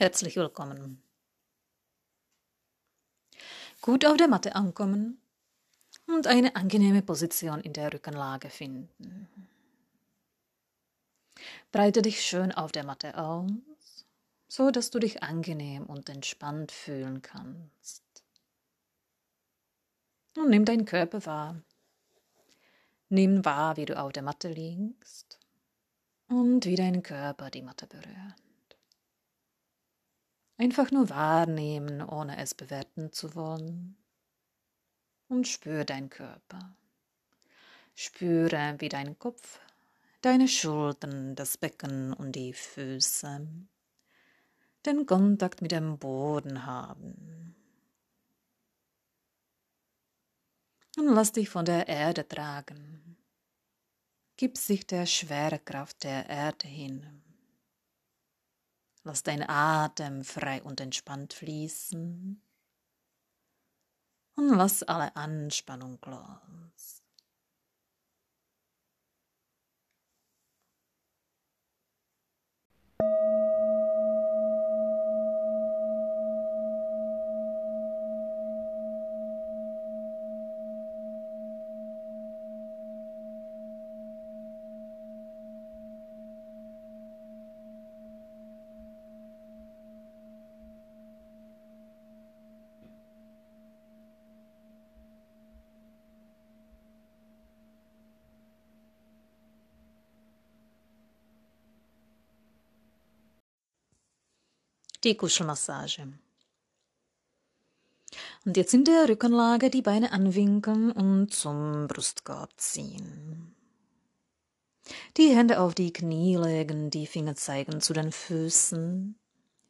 Herzlich willkommen. Gut auf der Matte ankommen und eine angenehme Position in der Rückenlage finden. Breite dich schön auf der Matte aus, so dass du dich angenehm und entspannt fühlen kannst. Und nimm deinen Körper wahr. Nimm wahr, wie du auf der Matte liegst und wie dein Körper die Matte berührt. Einfach nur wahrnehmen, ohne es bewerten zu wollen. Und spür deinen Körper. Spüre, wie dein Kopf, deine Schultern, das Becken und die Füße den Kontakt mit dem Boden haben. Und lass dich von der Erde tragen. Gib sich der Schwerkraft der Erde hin. Lass dein Atem frei und entspannt fließen. Und lass alle Anspannung los. Die Kuschelmassage. Und jetzt in der Rückenlage die Beine anwinkeln und zum Brustkorb ziehen. Die Hände auf die Knie legen, die Finger zeigen zu den Füßen,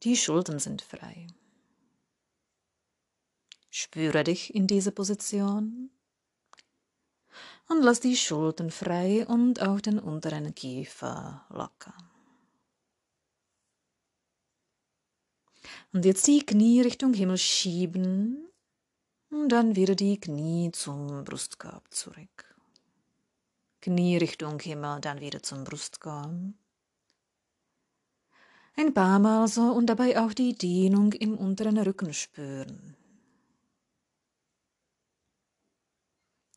die Schultern sind frei. Spüre dich in diese Position und lass die Schultern frei und auch den unteren Kiefer locker. Und jetzt die Knie Richtung Himmel schieben und dann wieder die Knie zum Brustkorb zurück. Knie Richtung Himmel, dann wieder zum Brustkorb. Ein paar Mal so und dabei auch die Dehnung im unteren Rücken spüren.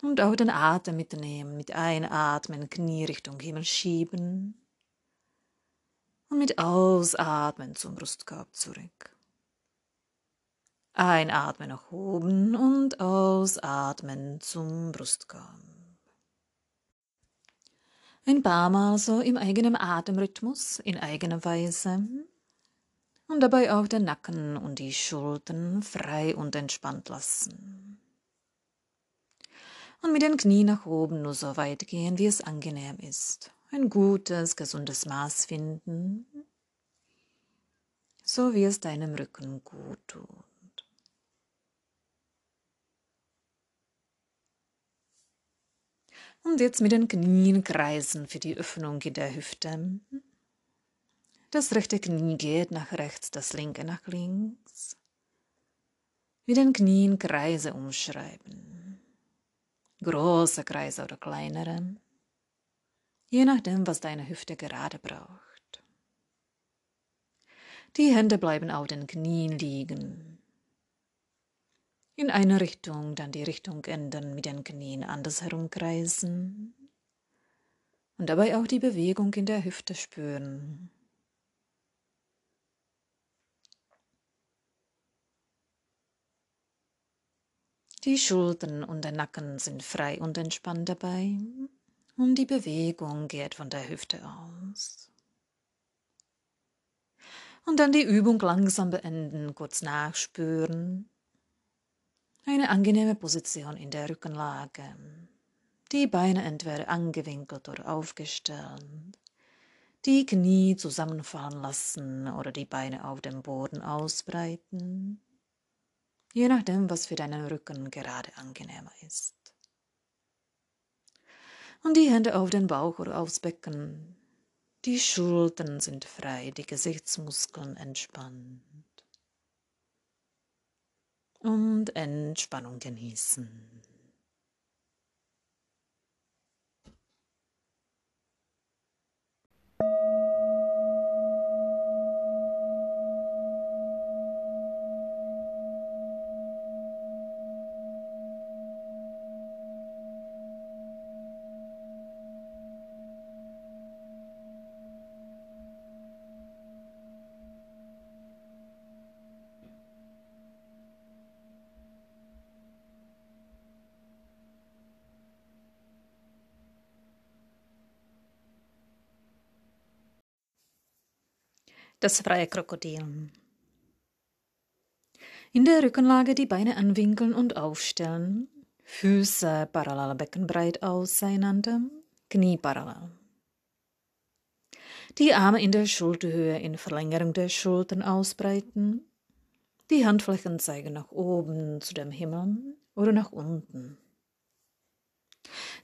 Und auch den Atem mitnehmen, mit Einatmen Knie Richtung Himmel schieben und mit Ausatmen zum Brustkorb zurück. Einatmen nach oben und ausatmen zum Brustkorb. Ein paar Mal so im eigenen Atemrhythmus, in eigener Weise. Und dabei auch den Nacken und die Schultern frei und entspannt lassen. Und mit den Knien nach oben nur so weit gehen, wie es angenehm ist. Ein gutes, gesundes Maß finden, so wie es deinem Rücken gut tut. Und jetzt mit den Knien kreisen für die Öffnung in der Hüfte. Das rechte Knie geht nach rechts, das linke nach links. Mit den Knien Kreise umschreiben. Große Kreise oder kleinere. Je nachdem, was deine Hüfte gerade braucht. Die Hände bleiben auf den Knien liegen in eine Richtung, dann die Richtung ändern, mit den Knien andersherum kreisen und dabei auch die Bewegung in der Hüfte spüren. Die Schultern und der Nacken sind frei und entspannt dabei und die Bewegung geht von der Hüfte aus. Und dann die Übung langsam beenden, kurz nachspüren eine angenehme Position in der Rückenlage. Die Beine entweder angewinkelt oder aufgestellt. Die Knie zusammenfallen lassen oder die Beine auf dem Boden ausbreiten. Je nachdem, was für deinen Rücken gerade angenehmer ist. Und die Hände auf den Bauch oder aufs Becken. Die Schultern sind frei, die Gesichtsmuskeln entspannt und Entspannung genießen. Das freie Krokodil. In der Rückenlage die Beine anwinkeln und aufstellen, Füße parallel beckenbreit auseinander, Knie parallel. Die Arme in der Schulterhöhe in Verlängerung der Schultern ausbreiten, die Handflächen zeigen nach oben zu dem Himmel oder nach unten.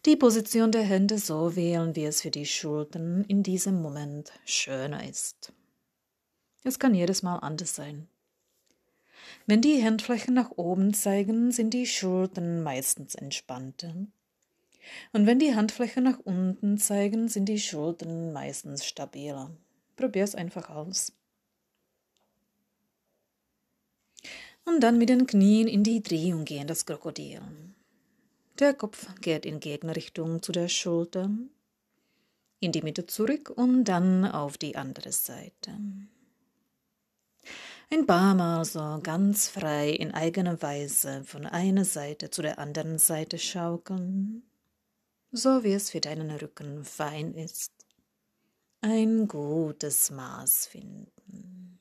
Die Position der Hände so wählen, wie es für die Schultern in diesem Moment schöner ist. Es kann jedes Mal anders sein. Wenn die Handflächen nach oben zeigen, sind die Schultern meistens entspannter. Und wenn die Handflächen nach unten zeigen, sind die Schultern meistens stabiler. Probier's einfach aus. Und dann mit den Knien in die Drehung gehen, das Krokodil. Der Kopf geht in Gegenrichtung zu der Schulter, in die Mitte zurück und dann auf die andere Seite. Ein paar Mal so ganz frei in eigener Weise von einer Seite zu der anderen Seite schaukeln, so wie es für deinen Rücken fein ist. Ein gutes Maß finden.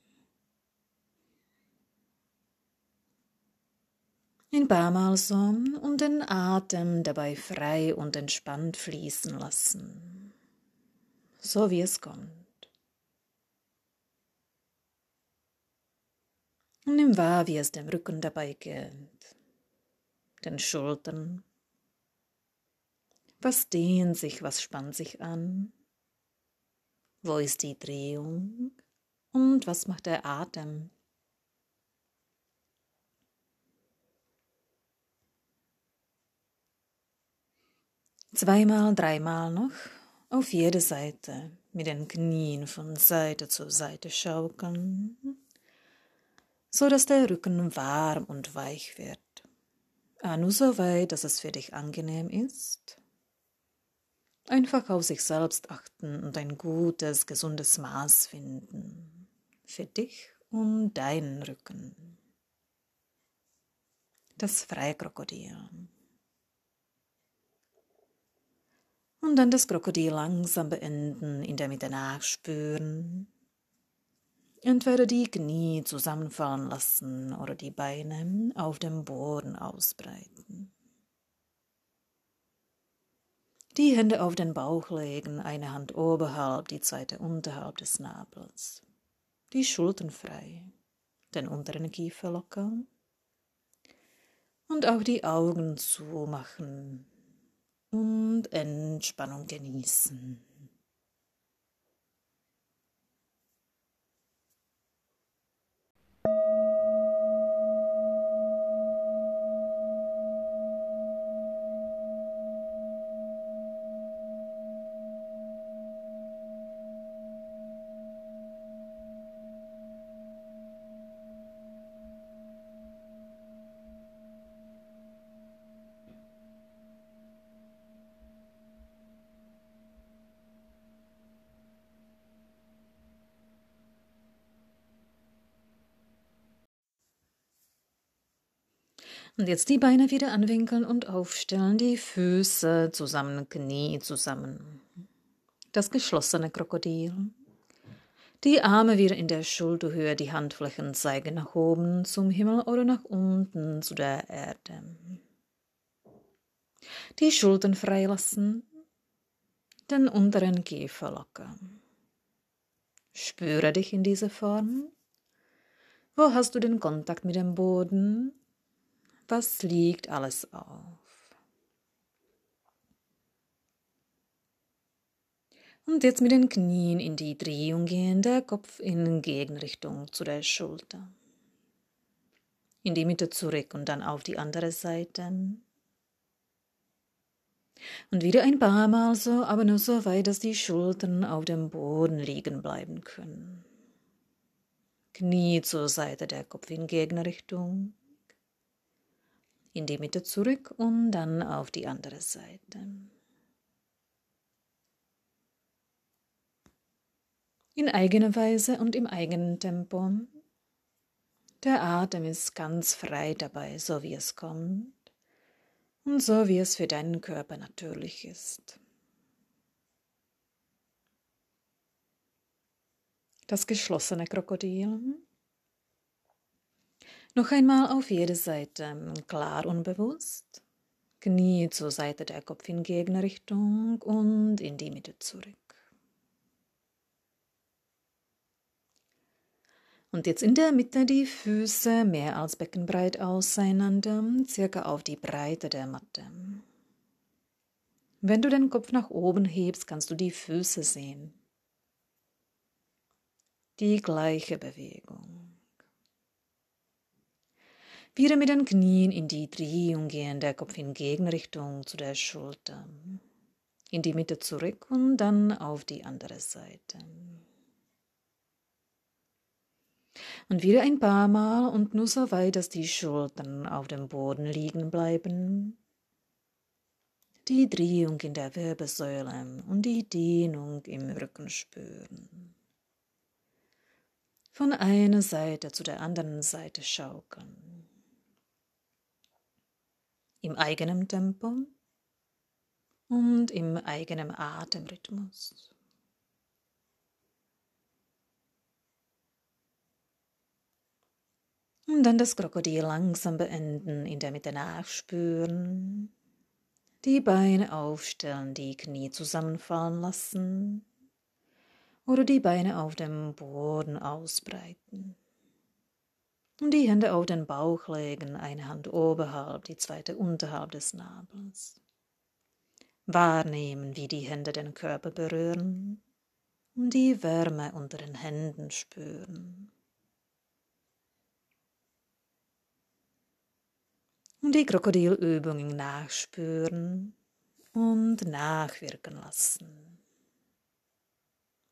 Ein paar Mal so und den Atem dabei frei und entspannt fließen lassen, so wie es kommt. Und nimm wahr, wie es dem Rücken dabei geht, den Schultern. Was dehnt sich, was spannt sich an? Wo ist die Drehung? Und was macht der Atem? Zweimal, dreimal noch auf jede Seite mit den Knien von Seite zu Seite schaukeln so dass der Rücken warm und weich wird. Ah, nur so weit, dass es für dich angenehm ist. Einfach auf sich selbst achten und ein gutes, gesundes Maß finden. Für dich und deinen Rücken. Das Freikrokodil. Und dann das Krokodil langsam beenden, in der Mitte nachspüren Entweder die Knie zusammenfallen lassen oder die Beine auf dem Boden ausbreiten. Die Hände auf den Bauch legen, eine Hand oberhalb, die zweite unterhalb des Nabels. Die Schultern frei, den unteren Kiefer lockern und auch die Augen zumachen und Entspannung genießen. Und jetzt die Beine wieder anwinkeln und aufstellen, die Füße zusammen, Knie zusammen. Das geschlossene Krokodil. Die Arme wieder in der Schulterhöhe, die Handflächen zeigen nach oben zum Himmel oder nach unten zu der Erde. Die Schultern freilassen, den unteren Kiefer lockern. Spüre dich in dieser Form. Wo hast du den Kontakt mit dem Boden? Was liegt alles auf. Und jetzt mit den Knien in die Drehung gehen, der Kopf in Gegenrichtung zu der Schulter. In die Mitte zurück und dann auf die andere Seite. Und wieder ein paar Mal so, aber nur so weit, dass die Schultern auf dem Boden liegen bleiben können. Knie zur Seite, der Kopf in Gegenrichtung in die Mitte zurück und dann auf die andere Seite. In eigener Weise und im eigenen Tempo. Der Atem ist ganz frei dabei, so wie es kommt und so wie es für deinen Körper natürlich ist. Das geschlossene Krokodil. Noch einmal auf jede Seite, klar und bewusst. Knie zur Seite der Kopf in Gegenrichtung und in die Mitte zurück. Und jetzt in der Mitte die Füße mehr als beckenbreit auseinander, circa auf die Breite der Matte. Wenn du den Kopf nach oben hebst, kannst du die Füße sehen. Die gleiche Bewegung. Wieder mit den Knien in die Drehung gehen, der Kopf in Gegenrichtung zu der Schulter. In die Mitte zurück und dann auf die andere Seite. Und wieder ein paar Mal und nur so weit, dass die Schultern auf dem Boden liegen bleiben. Die Drehung in der Wirbelsäule und die Dehnung im Rücken spüren. Von einer Seite zu der anderen Seite schaukeln. Im eigenen Tempo und im eigenen Atemrhythmus. Und dann das Krokodil langsam beenden, in der Mitte nachspüren. Die Beine aufstellen, die Knie zusammenfallen lassen. Oder die Beine auf dem Boden ausbreiten. Und die Hände auf den Bauch legen, eine Hand oberhalb, die zweite unterhalb des Nabels. Wahrnehmen, wie die Hände den Körper berühren und die Wärme unter den Händen spüren. und die Krokodilübungen nachspüren und nachwirken lassen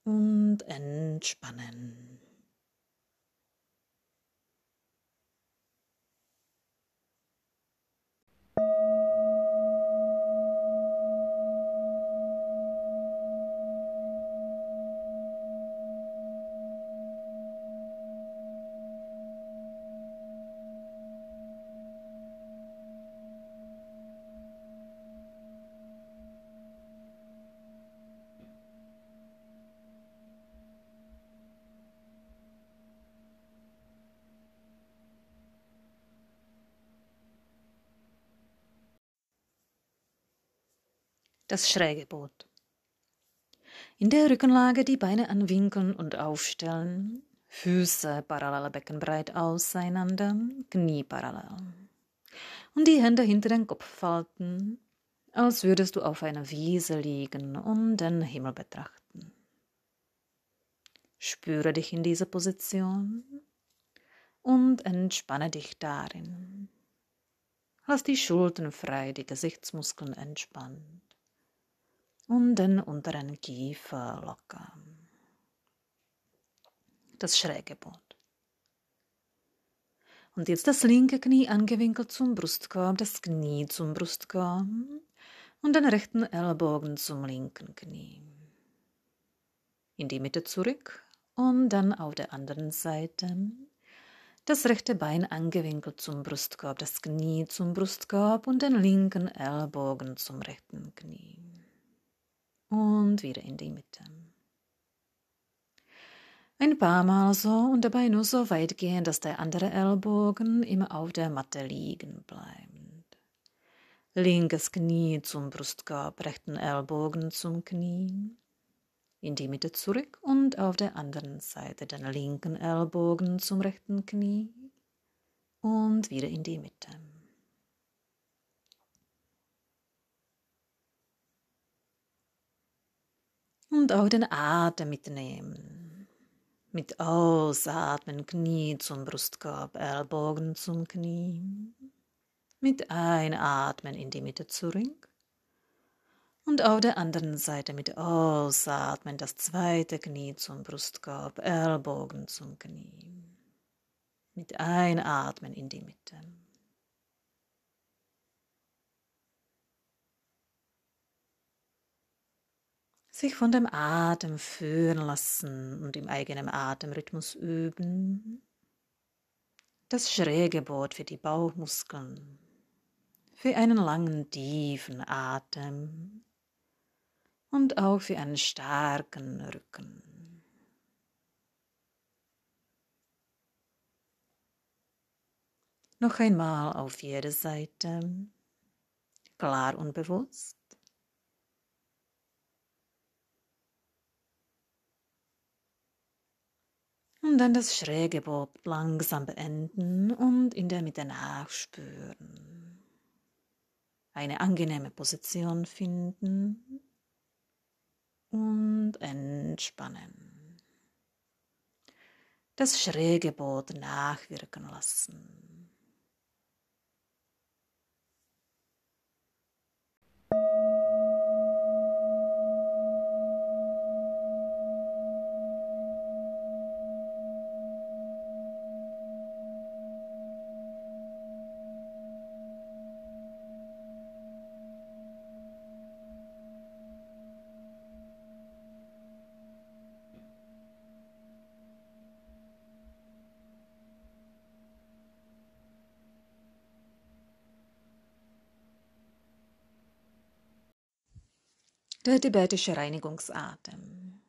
und entspannen. Das schräge Boot. In der Rückenlage die Beine anwinkeln und aufstellen, Füße parallel beckenbreit auseinander, Knie parallel. Und die Hände hinter den Kopf falten, als würdest du auf einer Wiese liegen und den Himmel betrachten. Spüre dich in dieser Position und entspanne dich darin. Lass die Schultern frei, die Gesichtsmuskeln entspannt und den unteren Kiefer lockern. Das schräge Boot. Und jetzt das linke Knie angewinkelt zum Brustkorb, das Knie zum Brustkorb und den rechten Ellbogen zum linken Knie. In die Mitte zurück und dann auf der anderen Seite das rechte Bein angewinkelt zum Brustkorb, das Knie zum Brustkorb und den linken Ellbogen zum rechten Knie und wieder in die Mitte. Ein paar Mal so und dabei nur so weit gehen, dass der andere Ellbogen immer auf der Matte liegen bleibt. Linkes Knie zum Brustkorb, rechten Ellbogen zum Knie. In die Mitte zurück und auf der anderen Seite den linken Ellbogen zum rechten Knie und wieder in die Mitte. Und auch den Atem mitnehmen. Mit Ausatmen Knie zum Brustkorb, Ellbogen zum Knie. Mit Einatmen in die Mitte zurück. Und auf der anderen Seite mit Ausatmen das zweite Knie zum Brustkorb, Ellbogen zum Knie. Mit Einatmen in die Mitte. sich von dem Atem führen lassen und im eigenen Atemrhythmus üben. Das schräge Boot für die Bauchmuskeln, für einen langen, tiefen Atem und auch für einen starken Rücken. Noch einmal auf jede Seite, klar und bewusst. Und dann das schräge Bob langsam beenden und in der Mitte nachspüren. Eine angenehme Position finden und entspannen. Das schräge Boot nachwirken lassen. Der tibetische Reinigungsatem.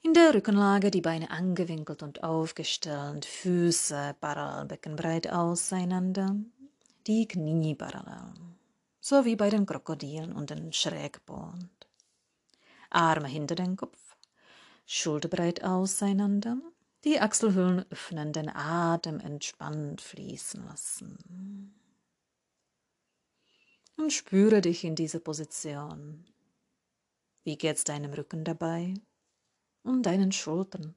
In der Rückenlage die Beine angewinkelt und aufgestellt, Füße parallel beckenbreit auseinander, die Knie parallel, so wie bei den Krokodilen und den Schrägbord. Arme hinter den Kopf, schulterbreit auseinander, die Achselhöhlen öffnen, den Atem entspannt fließen lassen und spüre dich in dieser Position. Wie geht's deinem Rücken dabei und deinen Schultern?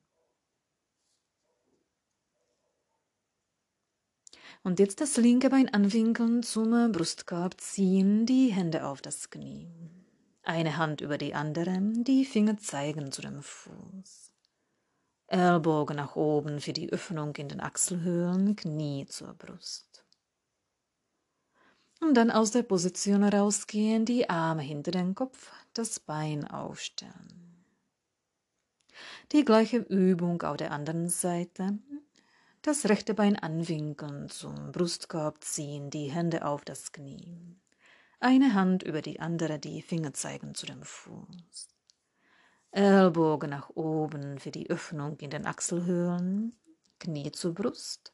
Und jetzt das linke Bein anwinkeln, zum Brustkorb ziehen, die Hände auf das Knie. Eine Hand über die andere, die Finger zeigen zu dem Fuß. Ellbogen nach oben für die Öffnung in den Achselhöhlen, Knie zur Brust. Und dann aus der Position herausgehen, die Arme hinter den Kopf, das Bein aufstellen. Die gleiche Übung auf der anderen Seite. Das rechte Bein anwinkeln, zum Brustkorb ziehen, die Hände auf das Knie. Eine Hand über die andere, die Finger zeigen zu dem Fuß. Ellbogen nach oben für die Öffnung in den Achselhöhlen, Knie zur Brust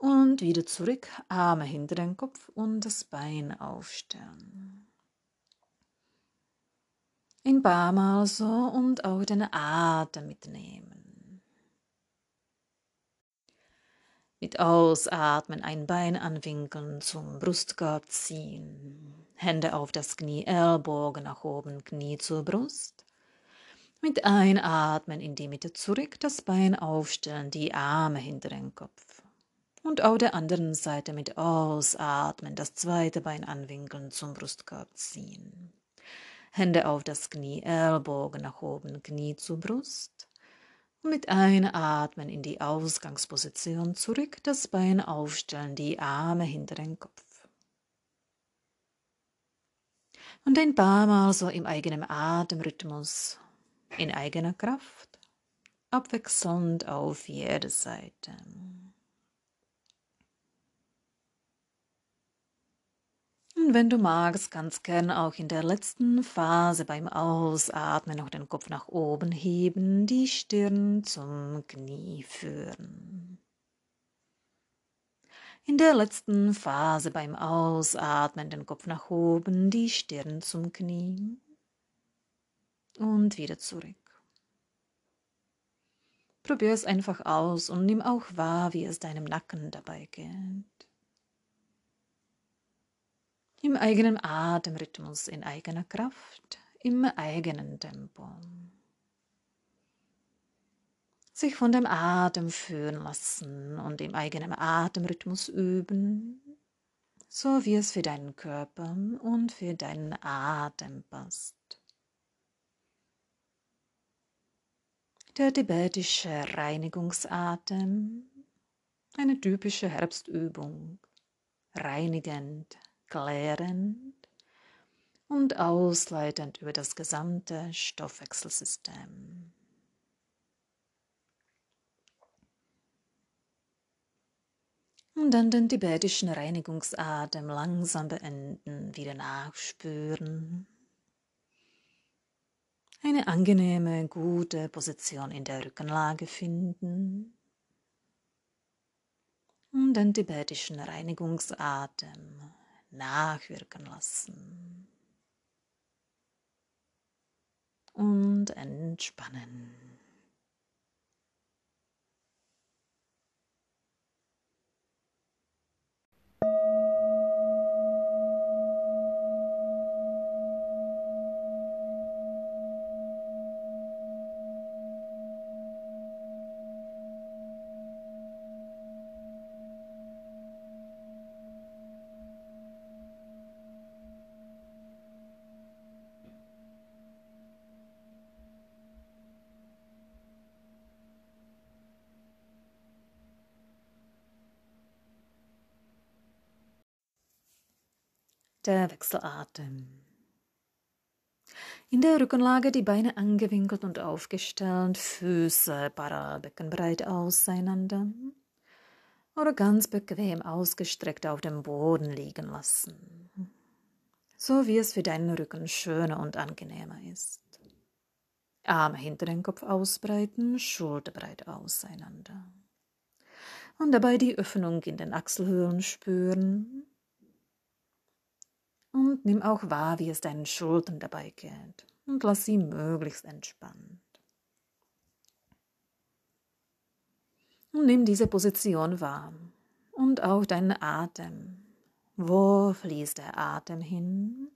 und wieder zurück, Arme hinter den Kopf und das Bein aufstellen. Ein paar Mal so und auch den Atem mitnehmen. Mit Ausatmen ein Bein anwinkeln, zum Brustkorb ziehen. Hände auf das Knie, Ellbogen nach oben, Knie zur Brust. Mit Einatmen in die Mitte zurück, das Bein aufstellen, die Arme hinter den Kopf und auf der anderen Seite mit Ausatmen das zweite Bein anwinkeln, zum Brustkorb ziehen. Hände auf das Knie, Ellbogen nach oben, Knie zur Brust. Und mit Einatmen in die Ausgangsposition zurück, das Bein aufstellen, die Arme hinter den Kopf. Und ein paar Mal so im eigenen Atemrhythmus, in eigener Kraft, abwechselnd auf jede Seite. Und wenn du magst, ganz gern auch in der letzten Phase beim Ausatmen noch den Kopf nach oben heben, die Stirn zum Knie führen. In der letzten Phase beim Ausatmen den Kopf nach oben, die Stirn zum Knie und wieder zurück. Probier es einfach aus und nimm auch wahr, wie es deinem Nacken dabei geht im eigenen Atemrhythmus, in eigener Kraft, im eigenen Tempo. Sich von dem Atem führen lassen und im eigenen Atemrhythmus üben, so wie es für deinen Körper und für deinen Atem passt. Der tibetische Reinigungsatem, eine typische Herbstübung, reinigend, klärend und ausleitend über das gesamte Stoffwechselsystem. Und dann den tibetischen Reinigungsatem langsam beenden, wieder nachspüren. Eine angenehme, gute Position in der Rückenlage finden. und den tibetischen Reinigungsatem nachwirken lassen und entspannen. Der Wechselatem. In der Rückenlage die Beine angewinkelt und aufgestellt, Füße parallel beckenbreit auseinander oder ganz bequem ausgestreckt auf dem Boden liegen lassen, so wie es für deinen Rücken schöner und angenehmer ist. Arme hinter den Kopf ausbreiten, schulterbreit auseinander. Und dabei die Öffnung in den Achselhöhlen spüren und nimm auch wahr, wie es deinen Schultern dabei geht und lass sie möglichst entspannt. Und nimm diese Position wahr und auch deinen Atem. Wo fließt der Atem hin?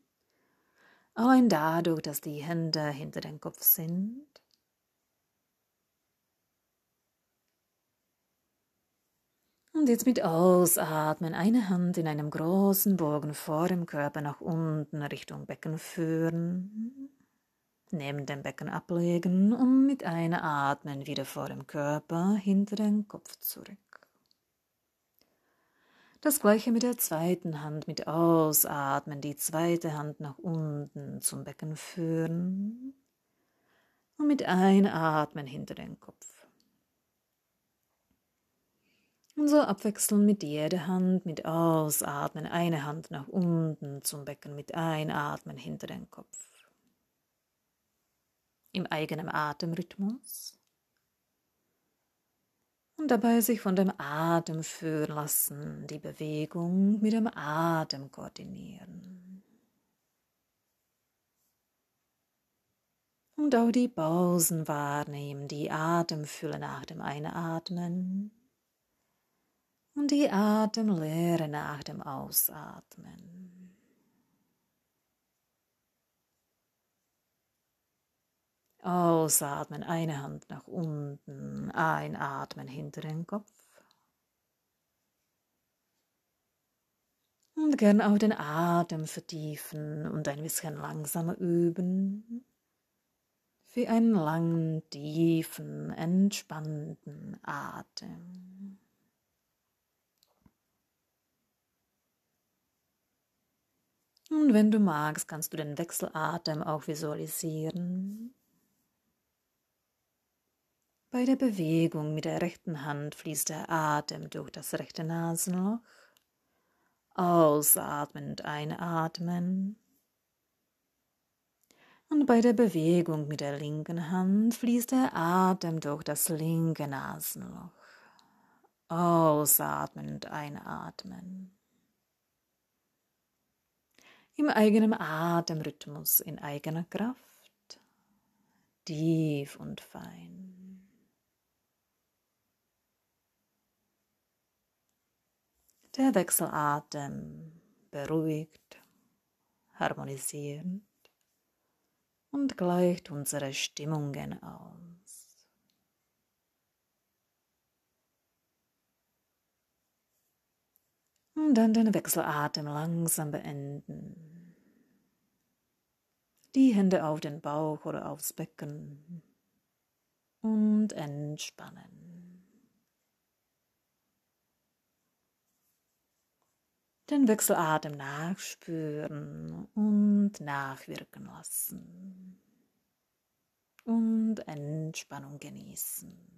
Allein dadurch, dass die Hände hinter dem Kopf sind. Und jetzt mit Ausatmen eine Hand in einem großen Bogen vor dem Körper nach unten Richtung Becken führen. Neben dem Becken ablegen und mit einer Atmen wieder vor dem Körper hinter den Kopf zurück. Das gleiche mit der zweiten Hand, mit Ausatmen, die zweite Hand nach unten zum Becken führen und mit Einatmen hinter den Kopf. Und so abwechseln mit jeder Hand, mit Ausatmen, eine Hand nach unten zum Becken, mit Einatmen hinter den Kopf. Im eigenen Atemrhythmus. Und dabei sich von dem Atem führen lassen, die Bewegung mit dem Atem koordinieren. Und auch die Pausen wahrnehmen, die Atemfülle nach dem Einatmen und die Atemlehre nach dem Ausatmen. Ausatmen, eine Hand nach unten, einatmen hinter den Kopf. Und gern auch den Atem vertiefen und ein bisschen langsamer üben. Für einen langen, tiefen, entspannten Atem. Und wenn du magst, kannst du den Wechselatem auch visualisieren. Bei der Bewegung mit der rechten Hand fließt der Atem durch das rechte Nasenloch. Ausatmend einatmen. Und bei der Bewegung mit der linken Hand fließt der Atem durch das linke Nasenloch. Ausatmend einatmen im eigenen Atemrhythmus, in eigener Kraft, tief und fein. Der Wechselatem beruhigt, harmonisierend und gleicht unsere Stimmungen aus. Und dann den Wechselatem langsam beenden. Die Hände auf den Bauch oder aufs Becken und entspannen. Den Wechselatem nachspüren und nachwirken lassen und Entspannung genießen.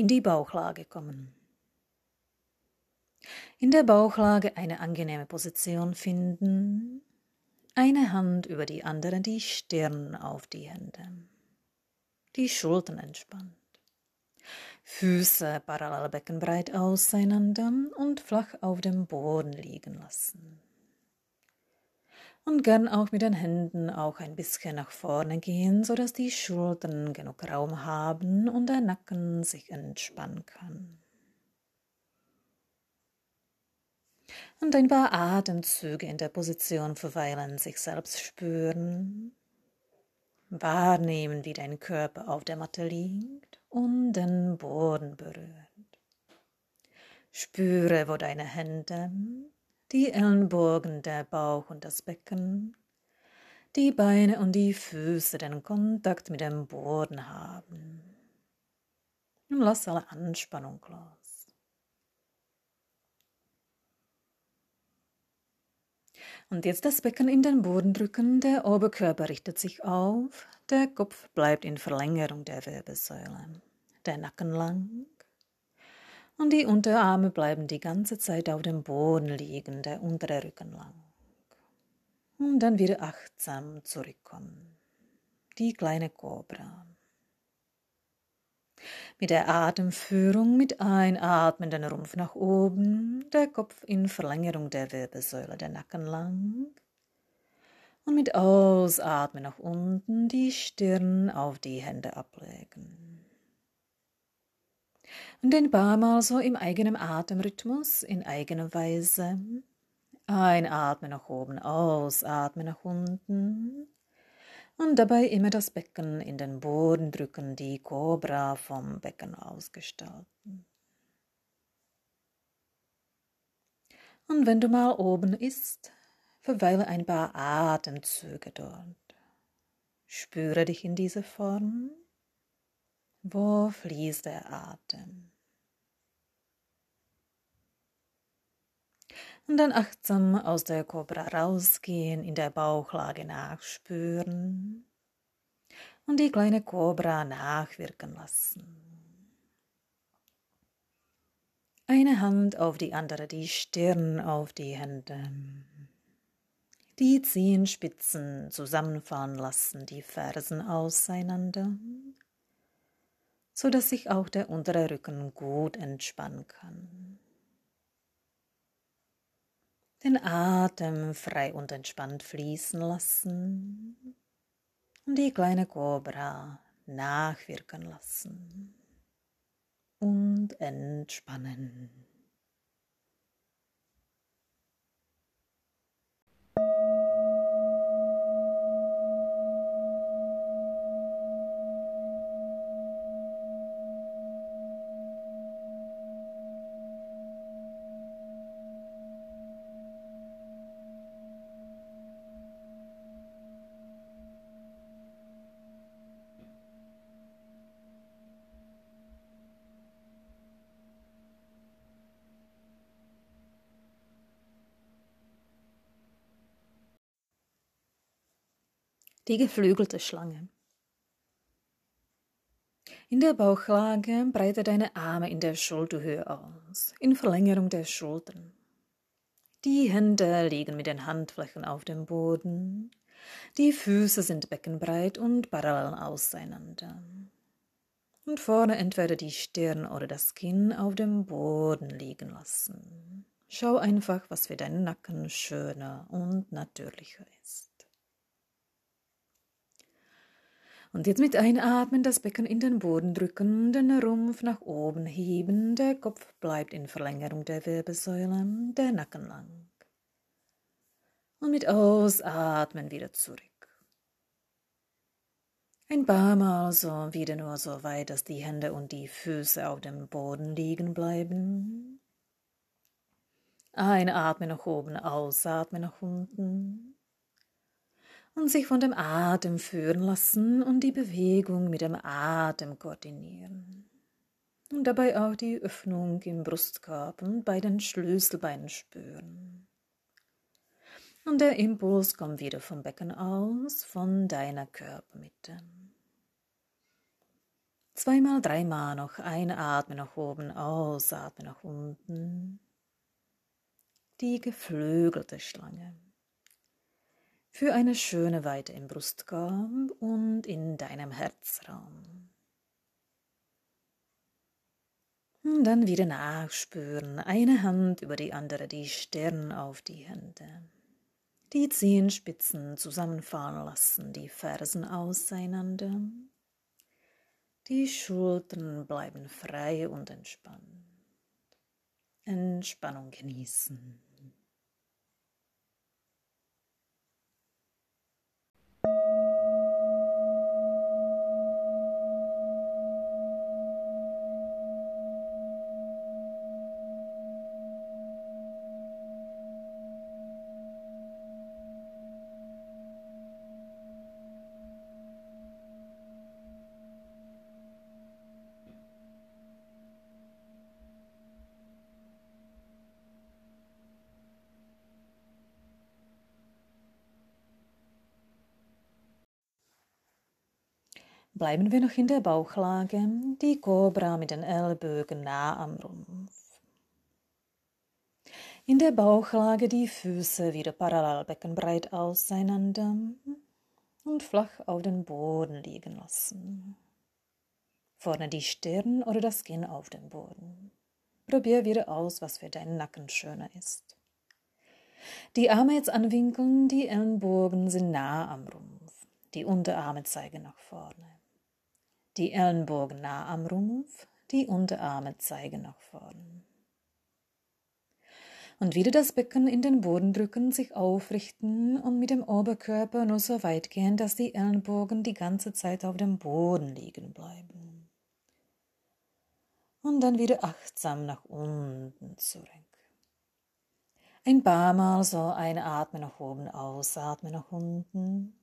In die Bauchlage kommen. In der Bauchlage eine angenehme Position finden, eine Hand über die andere, die Stirn auf die Hände, die Schultern entspannt, Füße parallel beckenbreit auseinander und flach auf dem Boden liegen lassen. Und gern auch mit den Händen auch ein bisschen nach vorne gehen, so dass die Schultern genug Raum haben und der Nacken sich entspannen kann. und ein paar Atemzüge in der Position verweilen, sich selbst spüren, wahrnehmen, wie dein Körper auf der Matte liegt und den Boden berührt. Spüre, wo deine Hände, die Ellenbogen, der Bauch und das Becken, die Beine und die Füße den Kontakt mit dem Boden haben. Und lass alle Anspannung los. Und jetzt das Becken in den Boden drücken, der Oberkörper richtet sich auf, der Kopf bleibt in Verlängerung der Wirbelsäule, der Nacken lang und die Unterarme bleiben die ganze Zeit auf dem Boden liegen, der untere Rücken lang. Und dann wieder achtsam zurückkommen. Die kleine Kobra. Mit der Atemführung mit Einatmen den Rumpf nach oben, der Kopf in Verlängerung der Wirbelsäule, der Nacken lang. Und mit Ausatmen nach unten die Stirn auf die Hände ablegen. Und ein paar Mal so im eigenen Atemrhythmus, in eigener Weise. Einatmen nach oben, ausatmen nach unten und dabei immer das Becken in den Boden drücken, die Cobra vom Becken ausgestalten. Und wenn du mal oben ist, verweile ein paar Atemzüge dort. Spüre dich in diese Form. Wo fließt der Atem? und dann achtsam aus der Kobra rausgehen, in der Bauchlage nachspüren und die kleine Kobra nachwirken lassen. Eine Hand auf die andere, die Stirn auf die Hände. Die Zehenspitzen zusammenfahren lassen, die Fersen auseinander, so dass sich auch der untere Rücken gut entspannen kann den Atem frei und entspannt fließen lassen und die kleine Kobra nachwirken lassen und entspannen. Die geflügelte Schlange. In der Bauchlage breite deine Arme in der Schulterhöhe aus, in Verlängerung der Schultern. Die Hände liegen mit den Handflächen auf dem Boden, die Füße sind beckenbreit und parallel auseinander. Und vorne entweder die Stirn oder das Kinn auf dem Boden liegen lassen. Schau einfach, was für deinen Nacken schöner und natürlicher ist. Und jetzt mit Einatmen das Becken in den Boden drücken, den Rumpf nach oben heben, der Kopf bleibt in Verlängerung der Wirbelsäule, der Nacken lang. Und mit Ausatmen wieder zurück. Ein paar Mal so wieder nur so weit, dass die Hände und die Füße auf dem Boden liegen bleiben. Einatmen nach oben, ausatmen nach unten und sich von dem Atem führen lassen und die Bewegung mit dem Atem koordinieren. Und dabei auch die Öffnung im Brustkorb und bei den Schlüsselbeinen spüren. Und der Impuls kommt wieder vom Becken aus, von deiner Körpermitte. Zweimal, dreimal noch einatmen nach oben, ausatmen nach unten. Die geflügelte Schlange. Für eine schöne Weite im Brustkorb und in deinem Herzraum. Und dann wieder nachspüren, eine Hand über die andere, die Stirn auf die Hände. Die Zehenspitzen zusammenfallen lassen, die Fersen auseinander. Die Schultern bleiben frei und entspannt. Entspannung genießen. Bleiben wir noch in der Bauchlage, die Cobra mit den Ellbogen nah am Rumpf. In der Bauchlage die Füße wieder parallel beckenbreit auseinander und flach auf den Boden liegen lassen. Vorne die Stirn oder das Kinn auf dem Boden. Probier wieder aus, was für deinen Nacken schöner ist. Die Arme jetzt anwinkeln, die Ellenbogen sind nah am Rumpf. Die Unterarme zeigen nach vorne die Ellenbogen nah am Rumpf, die Unterarme zeigen nach vorn. Und wieder das Becken in den Boden drücken, sich aufrichten und mit dem Oberkörper nur so weit gehen, dass die Ellenbogen die ganze Zeit auf dem Boden liegen bleiben. Und dann wieder achtsam nach unten zurück. Ein paar Mal so einatmen nach oben, ausatmen nach unten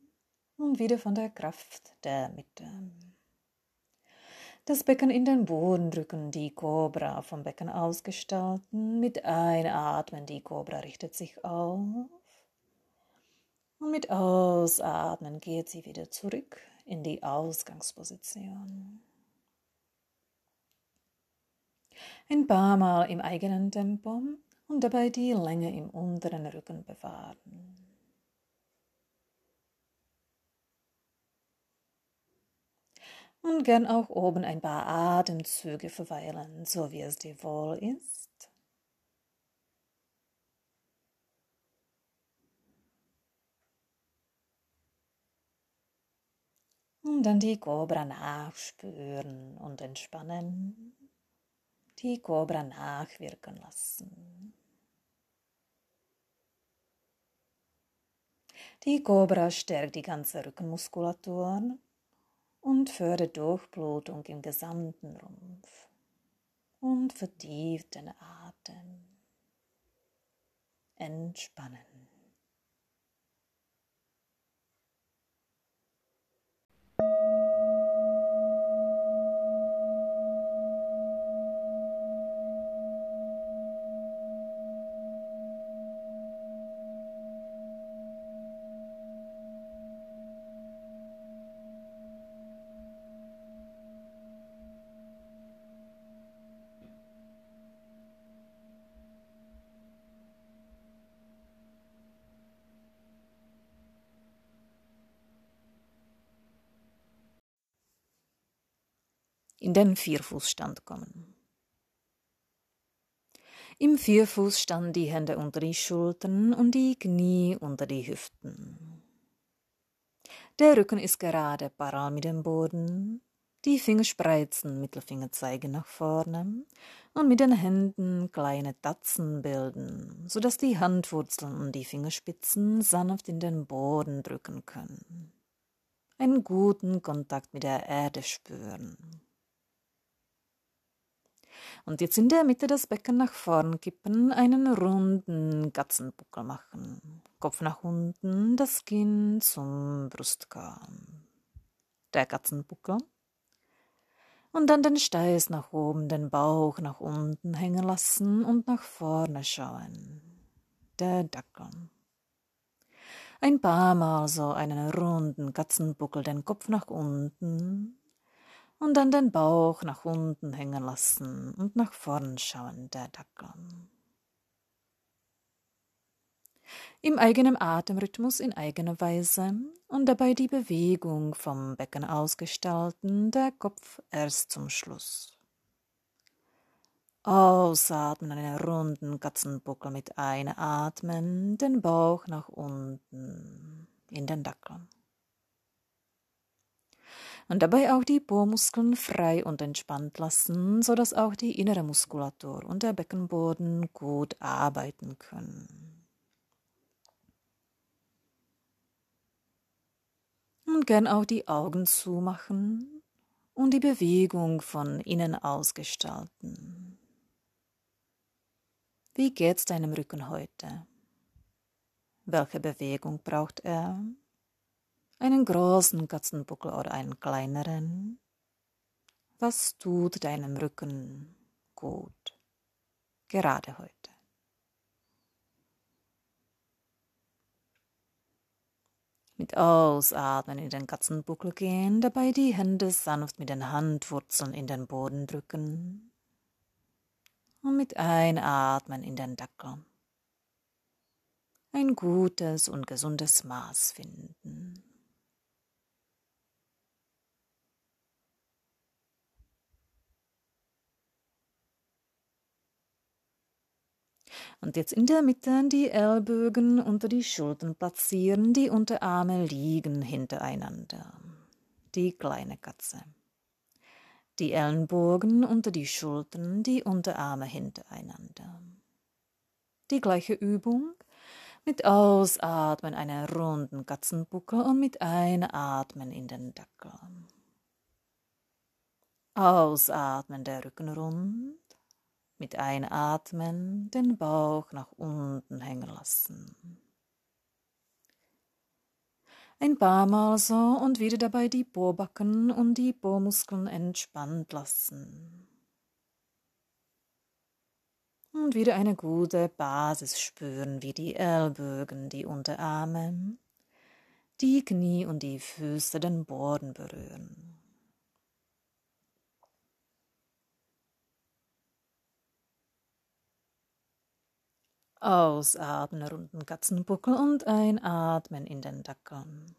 und wieder von der Kraft der Mitte. Das Becken in den Boden drücken, die Kobra vom Becken ausgestalten. Mit Einatmen, die Kobra richtet sich auf. Und mit Ausatmen geht sie wieder zurück in die Ausgangsposition. Ein paar Mal im eigenen Tempo und dabei die Länge im unteren Rücken bewahren. Und gern auch oben ein paar Atemzüge verweilen, so wie es dir wohl ist. Und dann die Cobra nachspüren und entspannen. Die Cobra nachwirken lassen. Die Cobra stärkt die ganze Rückenmuskulatur und fördert Durchblutung im gesamten Rumpf und vertieft den Atem. Entspannen. Den Vierfußstand kommen. Im Vierfußstand die Hände unter die Schultern und die Knie unter die Hüften. Der Rücken ist gerade parallel mit dem Boden. Die Finger spreizen, Mittelfinger zeigen nach vorne und mit den Händen kleine Tatzen bilden, sodass die Handwurzeln und die Fingerspitzen sanft in den Boden drücken können. Einen guten Kontakt mit der Erde spüren. Und jetzt in der Mitte das Becken nach vorn kippen, einen runden Katzenbuckel machen. Kopf nach unten, das Kinn zum Brustkorb. Der Katzenbuckel. Und dann den Steiß nach oben, den Bauch nach unten hängen lassen und nach vorne schauen. Der Dackel. Ein paar Mal so einen runden Katzenbuckel, den Kopf nach unten Und dann den Bauch nach unten hängen lassen und nach vorn schauen, der Dackel. Im eigenen Atemrhythmus in eigener Weise und dabei die Bewegung vom Becken ausgestalten, der Kopf erst zum Schluss. Ausatmen, einen runden Katzenbuckel mit einatmen, den Bauch nach unten in den Dackel. Und dabei auch die Po-Muskeln frei und entspannt lassen, so dass auch die innere Muskulatur und der Beckenboden gut arbeiten können. Und gern auch die Augen zumachen und die Bewegung von innen aus gestalten. Wie geht's deinem Rücken heute? Welche Bewegung braucht er? Einen großen Katzenbuckel oder einen kleineren? Was tut deinem Rücken gut? Gerade heute. Mit Ausatmen in den Katzenbuckel gehen, dabei die Hände sanft mit den Handwurzeln in den Boden drücken und mit Einatmen in den Dackel ein gutes und gesundes Maß finden. Und jetzt in der Mitte die Ellbögen unter die Schultern platzieren, die Unterarme liegen hintereinander. Die kleine Katze die Ellenbogen unter die Schultern, die Unterarme hintereinander. Die gleiche Übung mit Ausatmen einen runden Katzenbuckel und mit Einatmen in den Dackel. Ausatmen der Rücken rund, mit Einatmen den Bauch nach unten hängen lassen. Ein paar Mal so und wieder dabei die Bohrbacken und die Bohrmuskeln entspannt lassen. Und wieder eine gute Basis spüren, wie die Ellbögen, die Unterarme, die Knie und die Füße den Boden berühren. Ausatmen, runden Katzenbuckel und einatmen in den Dackeln.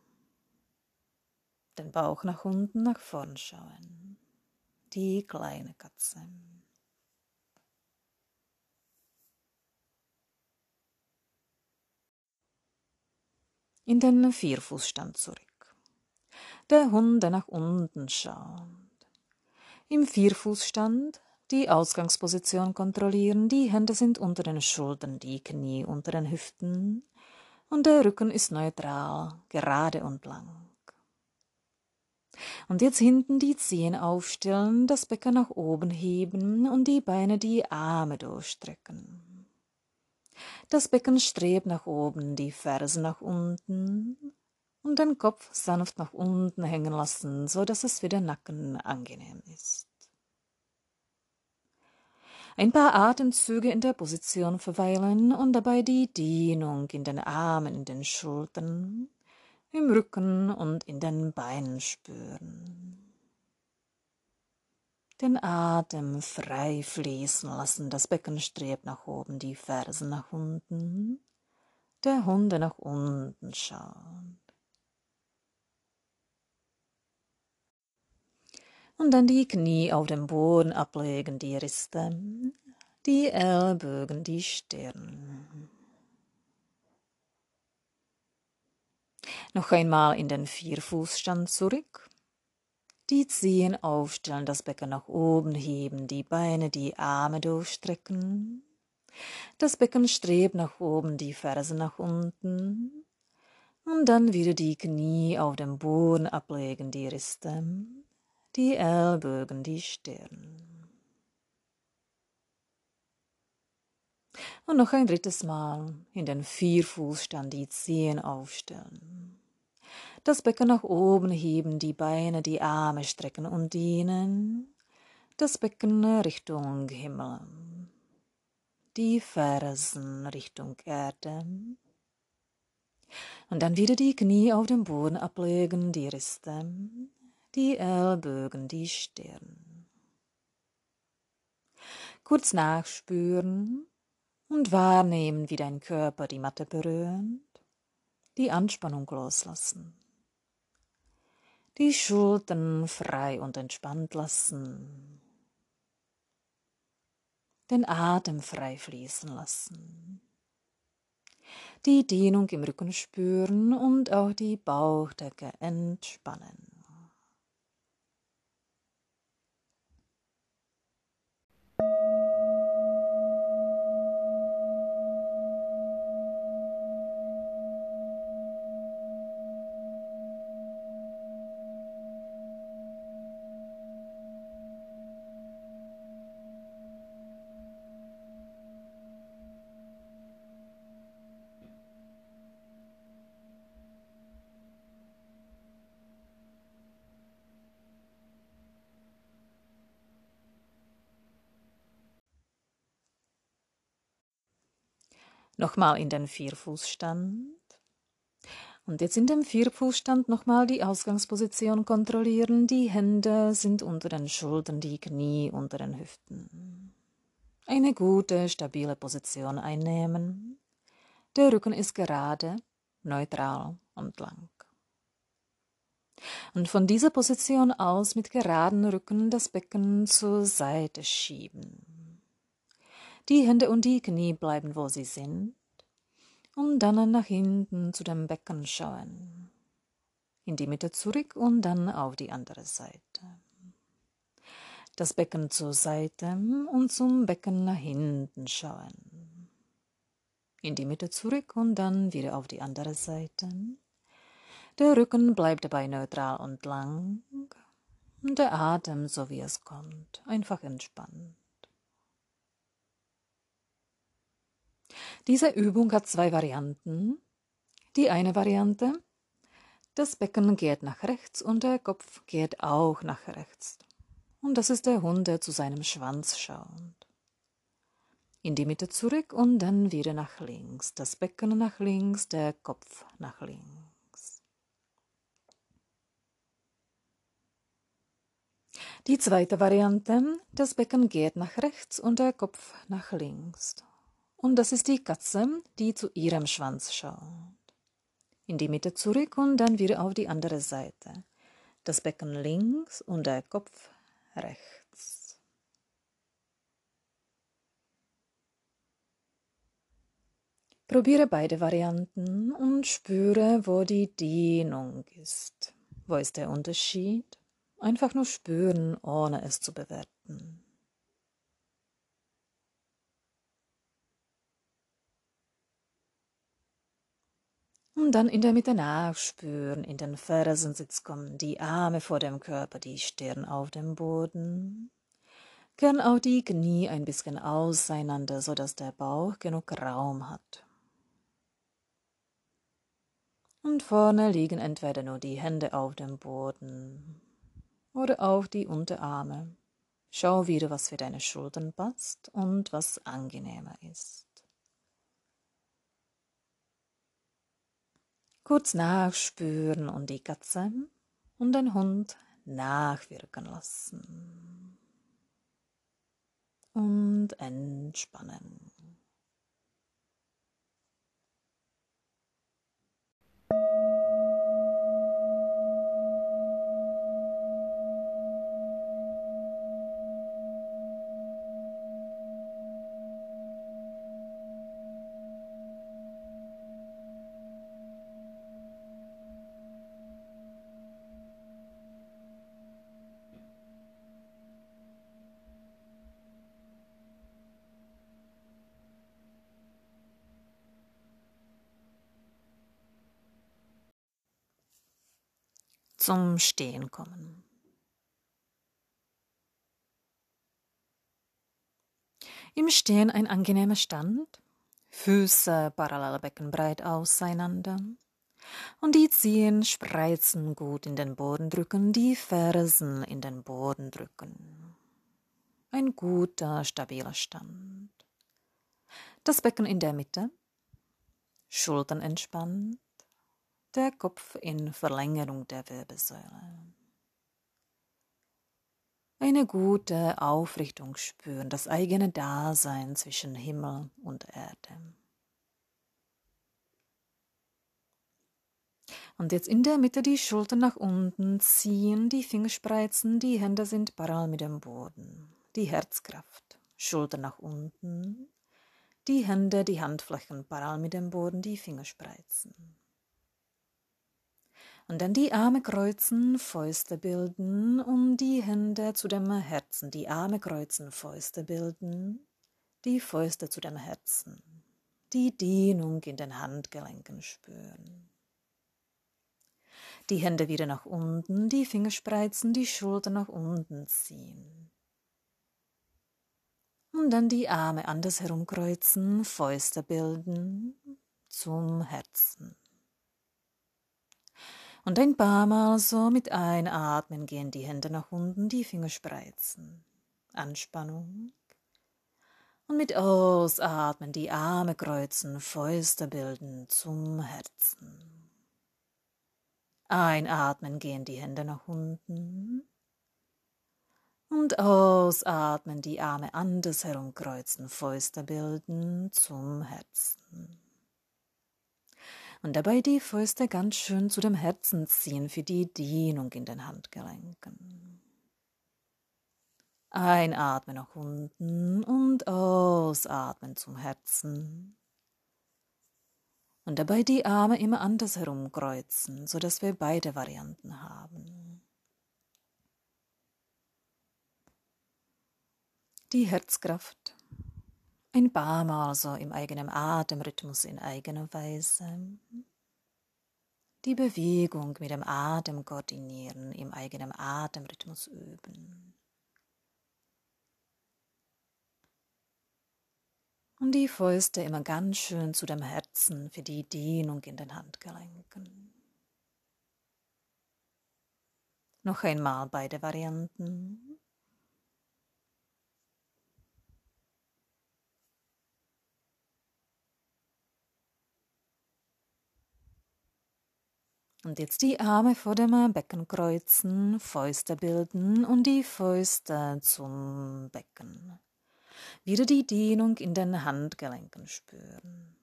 Den Bauch nach unten, nach vorn schauen. Die kleine Katze. In den Vierfußstand zurück. Der Hund, nach unten schaut. Im Vierfußstand die Ausgangsposition kontrollieren, die Hände sind unter den Schultern, die Knie unter den Hüften und der Rücken ist neutral, gerade und lang. Und jetzt hinten die Zehen aufstellen, das Becken nach oben heben und die Beine die Arme durchstrecken. Das Becken strebt nach oben, die Fersen nach unten und den Kopf sanft nach unten hängen lassen, so dass es für den Nacken angenehm ist. Ein paar Atemzüge in der Position verweilen und dabei die Dehnung in den Armen, in den Schultern, im Rücken und in den Beinen spüren. Den Atem frei fließen lassen, das Becken strebt nach oben, die Fersen nach unten, der Hunde nach unten schaut. Und dann die Knie auf dem Boden ablegen, die Riste, die Ellbogen, die Stirn. Noch einmal in den Vierfußstand zurück. Die Zehen aufstellen, das Becken nach oben heben, die Beine, die Arme durchstrecken. Das Becken strebt nach oben, die Ferse nach unten. Und dann wieder die Knie auf dem Boden ablegen, die Riste die Ellbogen, die Stirn. Und noch ein drittes Mal in den Vierfußstand die Zehen aufstellen. Das Becken nach oben heben, die Beine, die Arme strecken und dienen. Das Becken Richtung Himmel. Die Fersen Richtung Erde. Und dann wieder die Knie auf dem Boden ablegen, die Riste die Ellbögen, die Stirn. Kurz nachspüren und wahrnehmen, wie dein Körper die Matte berührt, die Anspannung loslassen. Die Schultern frei und entspannt lassen. Den Atem frei fließen lassen die Dehnung im Rücken spüren und auch die Bauchdecke entspannen. Nochmal in den Vierfußstand. Und jetzt in dem Vierfußstand nochmal die Ausgangsposition kontrollieren. Die Hände sind unter den Schultern, die Knie unter den Hüften. Eine gute, stabile Position einnehmen. Der Rücken ist gerade, neutral und lang. Und von dieser Position aus mit geraden Rücken das Becken zur Seite schieben. Die Hände und die Knie bleiben, wo sie sind. Und dann nach hinten zu dem Becken schauen. In die Mitte zurück und dann auf die andere Seite. Das Becken zur Seite und zum Becken nach hinten schauen. In die Mitte zurück und dann wieder auf die andere Seite. Der Rücken bleibt dabei neutral und lang. Der Atem, so wie es kommt, einfach entspannt. Diese Übung hat zwei Varianten. Die eine Variante, das Becken geht nach rechts und der Kopf geht auch nach rechts. Und das ist der Hund, der zu seinem Schwanz schaut. In die Mitte zurück und dann wieder nach links. Das Becken nach links, der Kopf nach links. Die zweite Variante, das Becken geht nach rechts und der Kopf nach links. Und das ist die Katze, die zu ihrem Schwanz schaut. In die Mitte zurück und dann wieder auf die andere Seite. Das Becken links und der Kopf rechts. Probiere beide Varianten und spüre, wo die Dehnung ist. Wo ist der Unterschied? Einfach nur spüren, ohne es zu bewerten. Und dann in der Mitte nachspüren, in den Fersensitz kommen, die Arme vor dem Körper, die Stirn auf dem Boden. Gern auch die Knie ein bisschen auseinander, so dass der Bauch genug Raum hat. Und vorne liegen entweder nur die Hände auf dem Boden oder auch die Unterarme. Schau wieder, was für deine Schultern passt und was angenehmer ist. Kurz nachspüren und die Katze und den Hund nachwirken lassen. Und entspannen. Zum Stehen kommen. Im Stehen ein angenehmer Stand, Füße parallel beckenbreit auseinander und die Zehen spreizen gut in den Boden drücken, die Fersen in den Boden drücken. Ein guter, stabiler Stand. Das Becken in der Mitte, Schultern entspannt, der Kopf in Verlängerung der Wirbelsäule. eine gute Aufrichtung spüren, das eigene Dasein zwischen Himmel und Erde. Und jetzt in der Mitte die Schultern nach unten ziehen, die Fingerspreizen, die Hände sind parallel mit dem Boden. Die Herzkraft, Schultern nach unten, die Hände, die Handflächen parallel mit dem Boden, die Fingerspreizen. Und dann die Arme kreuzen, Fäuste bilden und die Hände zu dem Herzen. Die Arme kreuzen, Fäuste bilden, die Fäuste zu dem Herzen. Die Dehnung in den Handgelenken spüren. Die Hände wieder nach unten, die Fingerspreizen, die Schulter nach unten ziehen. Und dann die Arme andersherum kreuzen, Fäuste bilden zum Herzen. Und ein paar Mal so mit Einatmen gehen die Hände nach unten, die Finger spreizen. Anspannung. Und mit Ausatmen die Arme kreuzen, Fäuste bilden zum Herzen. Einatmen gehen die Hände nach unten. Und ausatmen die Arme andersherum kreuzen, Fäuste bilden zum Herzen und dabei die Fäuste ganz schön zu dem Herzen ziehen für die Dehnung in den Handgelenken. Einatmen nach unten und ausatmen zum Herzen. Und dabei die Arme immer andersherum kreuzen, sodass wir beide Varianten haben. Die Herzkraft ein paar Mal so im eigenen Atemrhythmus in eigener Weise. Die Bewegung mit dem Atem koordinieren, im eigenen Atemrhythmus üben. Und die Fäuste immer ganz schön zu dem Herzen für die Dehnung in den Handgelenken. Noch einmal beide Varianten. Und jetzt die Arme vor dem Becken kreuzen, Fäuste bilden und die Fäuste zum Becken. Wieder die Dehnung in den Handgelenken spüren.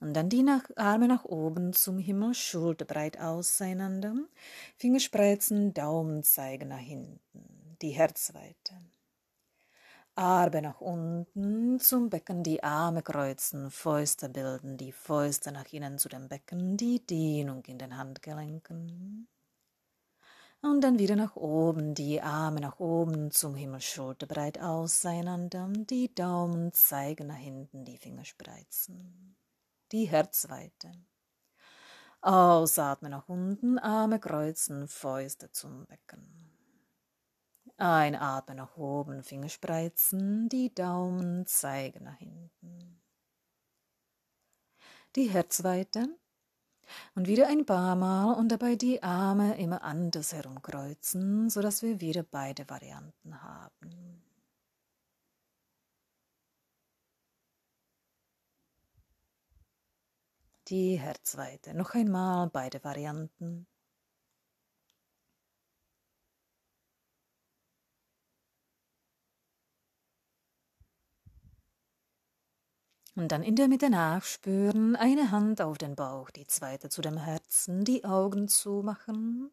Und dann die nach, Arme nach oben zum Himmel, schulterbreit auseinander, Fingerspreizen, Daumen zeigen nach hinten, die Herzweite. Arme nach unten zum Becken, die Arme kreuzen, Fäuste bilden, die Fäuste nach innen zu dem Becken, die Dehnung in den Handgelenken. Und dann wieder nach oben, die Arme nach oben zum Himmel schulterbreit auseinander, die Daumen zeigen nach hinten, die Finger spreizen. Die Herzweite. Ausatmen nach unten, Arme kreuzen, Fäuste zum Becken. Einatmen nach oben, Fingerspreizen, die Daumen zeigen nach hinten. Die Herzweite und wieder ein paar Mal und dabei die Arme immer anders herumkreuzen, sodass wir wieder beide Varianten haben. Die Herzweite. Noch einmal beide Varianten. Und dann in der Mitte nachspüren, eine Hand auf den Bauch, die zweite zu dem Herzen, die Augen zumachen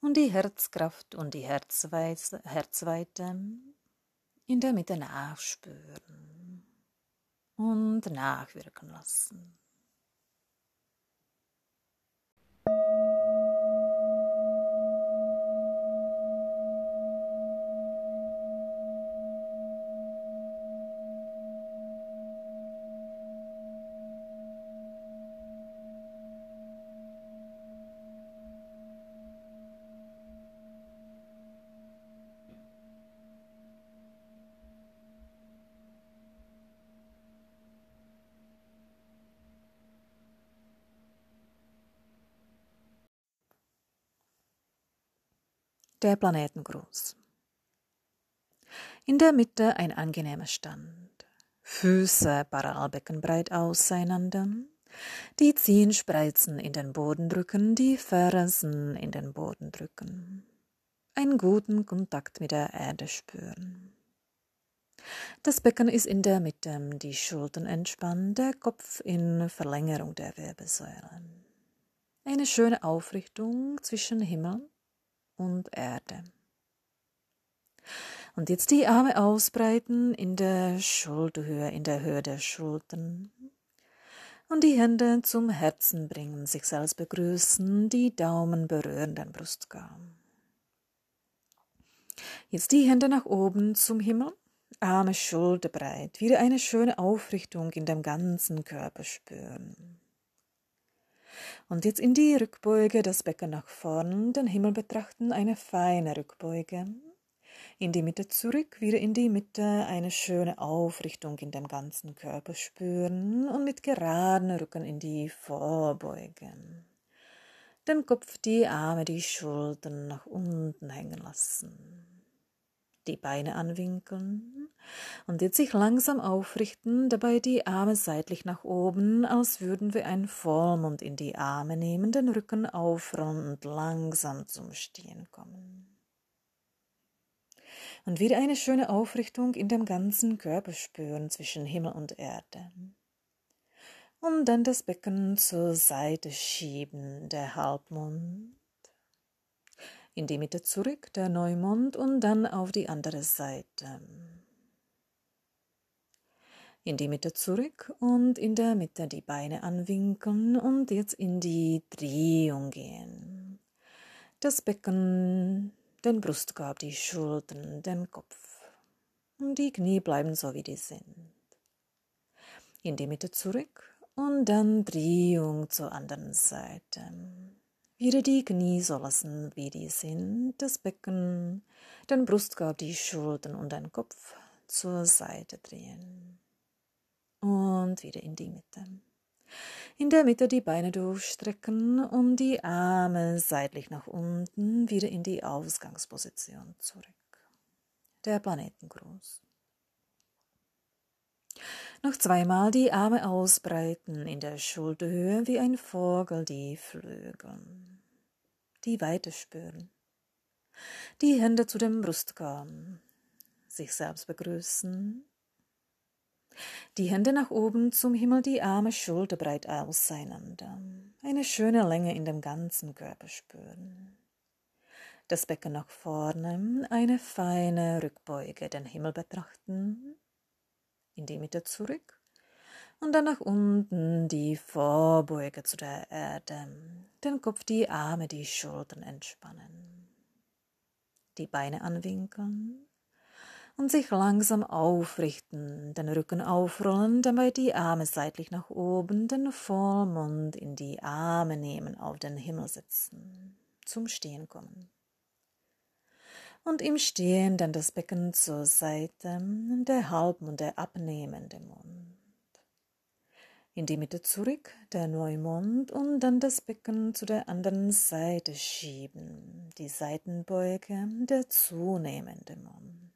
und die Herzkraft und die Herzweite, Herzweite in der Mitte nachspüren und nachwirken lassen. Der Planetengruß. In der Mitte ein angenehmer Stand. Füße parallelbeckenbreit auseinander. Die Zehenspreizen in den Boden drücken, die Fersen in den Boden drücken. einen guten Kontakt mit der Erde spüren. Das Becken ist in der Mitte, die Schultern entspannt, der Kopf in Verlängerung der Wirbelsäulen. Eine schöne Aufrichtung zwischen Himmel und Erde. Und jetzt die Arme ausbreiten in der Schulterhöhe, in der Höhe der Schultern. Und die Hände zum Herzen bringen, sich selbst begrüßen, die Daumen berühren den Brustkorb. Jetzt die Hände nach oben zum Himmel, Arme schulterbreit, wieder eine schöne Aufrichtung in dem ganzen Körper spüren. Und jetzt in die Rückbeuge, das Becken nach vorn, den Himmel betrachten, eine feine Rückbeuge. In die Mitte zurück, wieder in die Mitte, eine schöne Aufrichtung in dem ganzen Körper spüren und mit geraden Rücken in die Vorbeuge. Den Kopf, die Arme, die Schultern nach unten hängen lassen die Beine anwinkeln und jetzt sich langsam aufrichten, dabei die Arme seitlich nach oben, als würden wir einen Vollmond in die Arme nehmen, den Rücken aufrollen und langsam zum Stehen kommen. Und wieder eine schöne Aufrichtung in dem ganzen Körper spüren zwischen Himmel und Erde. Und dann das Becken zur Seite schieben, der Halbmond in die Mitte zurück, der Neumond, und dann auf die andere Seite. In die Mitte zurück und in der Mitte die Beine anwinkeln und jetzt in die Drehung gehen. Das Becken, den Brustkorb, die Schultern, den Kopf. Und die Knie bleiben so, wie die sind. In die Mitte zurück und dann Drehung zur anderen Seite. Wieder die Knie so lassen, wie die sind, das Becken, den Brustkorb, die Schultern und den Kopf zur Seite drehen. Und wieder in die Mitte. In der Mitte die Beine durchstrecken und die Arme seitlich nach unten, wieder in die Ausgangsposition zurück. Der Planetengruß. Noch zweimal die Arme ausbreiten in der Schulterhöhe wie ein Vogel die Flügel. Die Weite spüren. Die Hände zu dem Brustkorb. Sich selbst begrüßen. Die Hände nach oben zum Himmel, die Arme schulterbreit auseinander. Eine schöne Länge in dem ganzen Körper spüren. Das Becken nach vorne, eine feine Rückbeuge, den Himmel betrachten in die Mitte zurück. Und dann nach unten die Vorbeuge zu der Erde, den Kopf, die Arme, die Schultern entspannen, die Beine anwinkeln. Und sich langsam aufrichten, den Rücken aufrollen, dabei die Arme seitlich nach oben, den Vollmond in die Arme nehmen, auf den Himmel setzen, zum Stehen kommen und im Stehen dann das Becken zur Seite, der Halbmond, der abnehmende Mond. In die Mitte zurück, der Neumond und dann das Becken zu der anderen Seite schieben, die Seitenbeuge, der zunehmende Mond.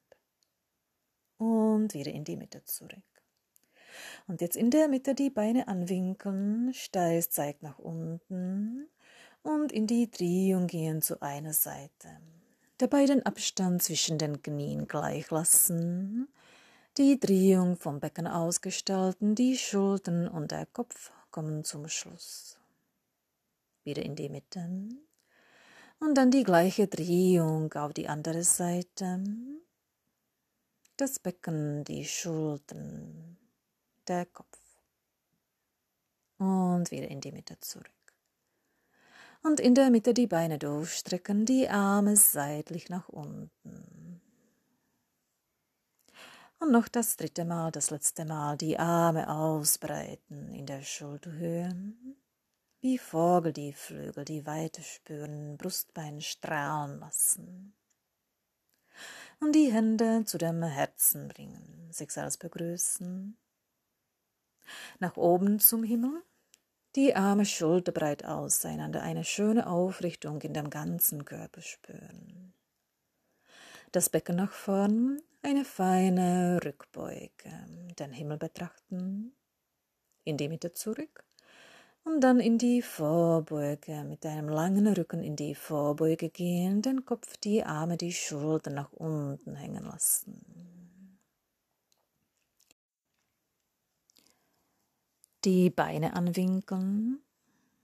Und wieder in die Mitte zurück. Und jetzt in der Mitte die Beine anwinkeln, Steiß zeigt nach unten und in die Drehung gehen zu einer Seite dabei den Abstand zwischen den Knien gleich lassen, die Drehung vom Becken ausgestalten, die Schultern und der Kopf kommen zum Schluss. Wieder in die Mitte und dann die gleiche Drehung auf die andere Seite. Das Becken, die Schultern, der Kopf. Und wieder in die Mitte zurück und in der Mitte die Beine durchstrecken, die Arme seitlich nach unten. Und noch das dritte Mal, das letzte Mal, die Arme ausbreiten in der Schulterhöhe, wie Vogel die Flügel, die Weite spüren, Brustbein strahlen lassen. Und die Hände zu dem Herzen bringen, sich selbst begrüßen. Nach oben zum Himmel die Arme schulterbreit auseinander, eine schöne Aufrichtung in dem ganzen Körper spüren. Das Becken nach vorn, eine feine Rückbeuge, den Himmel betrachten, in die Mitte zurück Und dann in die Vorbeuge, mit deinem langen Rücken in die Vorbeuge gehen, den Kopf, die Arme, die Schultern nach unten hängen lassen. Die Beine anwinkeln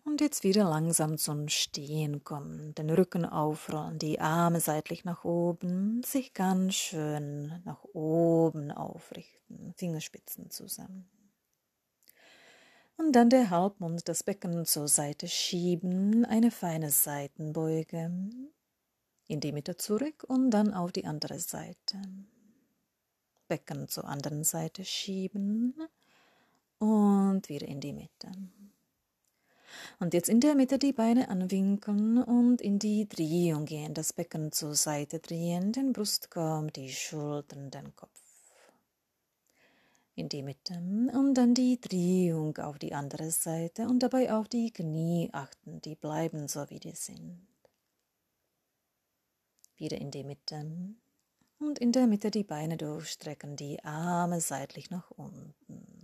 und jetzt wieder langsam zum Stehen kommen, den Rücken aufrollen, die Arme seitlich nach oben, sich ganz schön nach oben aufrichten, Fingerspitzen zusammen. Und dann der Halbmond, das Becken zur Seite schieben, eine feine Seitenbeuge, in die Mitte zurück und dann auf die andere Seite. Becken zur anderen Seite schieben und wieder in die Mitte. Und jetzt in der Mitte die Beine anwinkeln und in die Drehung gehen, das Becken zur Seite drehen, den Brustkorb, die Schultern, den Kopf. In die Mitte und dann die Drehung auf die andere Seite und dabei auf die Knie achten, die bleiben so wie die sind. Wieder in die Mitte und in der Mitte die Beine durchstrecken, die Arme seitlich nach unten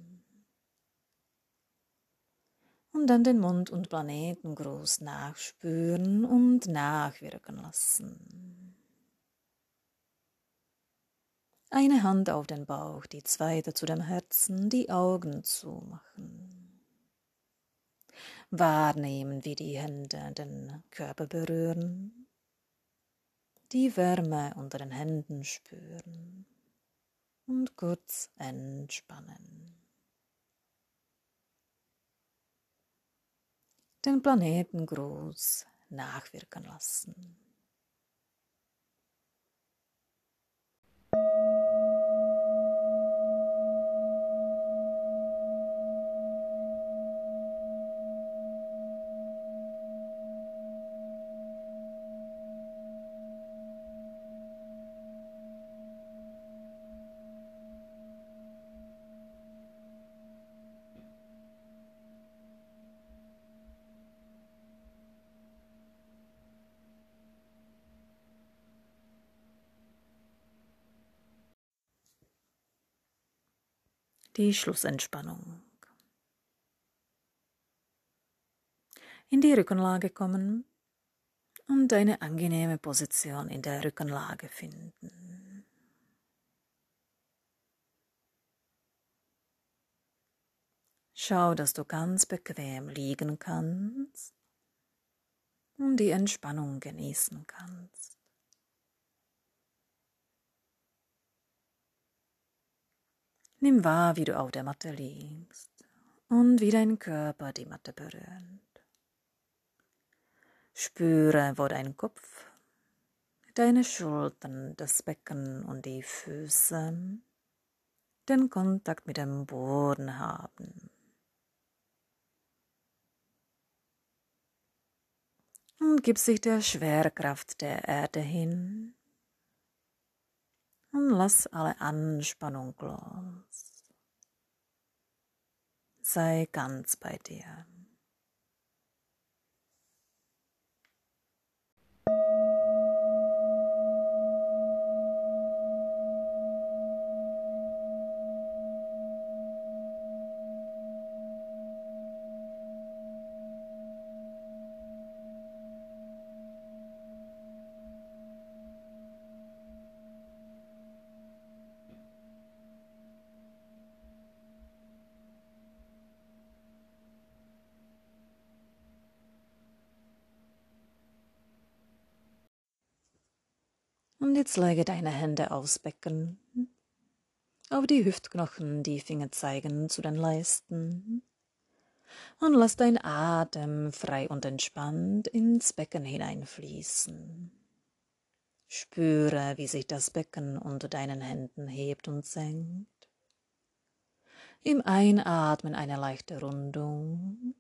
und dann den Mond und Planetengruß nachspüren und nachwirken lassen. Eine Hand auf den Bauch, die zweite zu dem Herzen, die Augen zumachen. Wahrnehmen, wie die Hände den Körper berühren, die Wärme unter den Händen spüren und kurz entspannen. Den Planetengruß nachwirken lassen. Die Schlussentspannung. In die Rückenlage kommen und eine angenehme Position in der Rückenlage finden. Schau, dass du ganz bequem liegen kannst und die Entspannung genießen kannst. Nimm wahr, wie du auf der Matte liegst und wie dein Körper die Matte berührt. Spüre, wo dein Kopf, deine Schultern, das Becken und die Füße den Kontakt mit dem Boden haben. Und gib sich der Schwerkraft der Erde hin und lass alle Anspannung los. Sei ganz bei dir. Und jetzt lege deine Hände aufs Becken, auf die Hüftknochen, die Finger zeigen zu den Leisten. Und lass dein Atem frei und entspannt ins Becken hineinfließen. Spüre, wie sich das Becken unter deinen Händen hebt und senkt. Im Einatmen eine leichte Rundung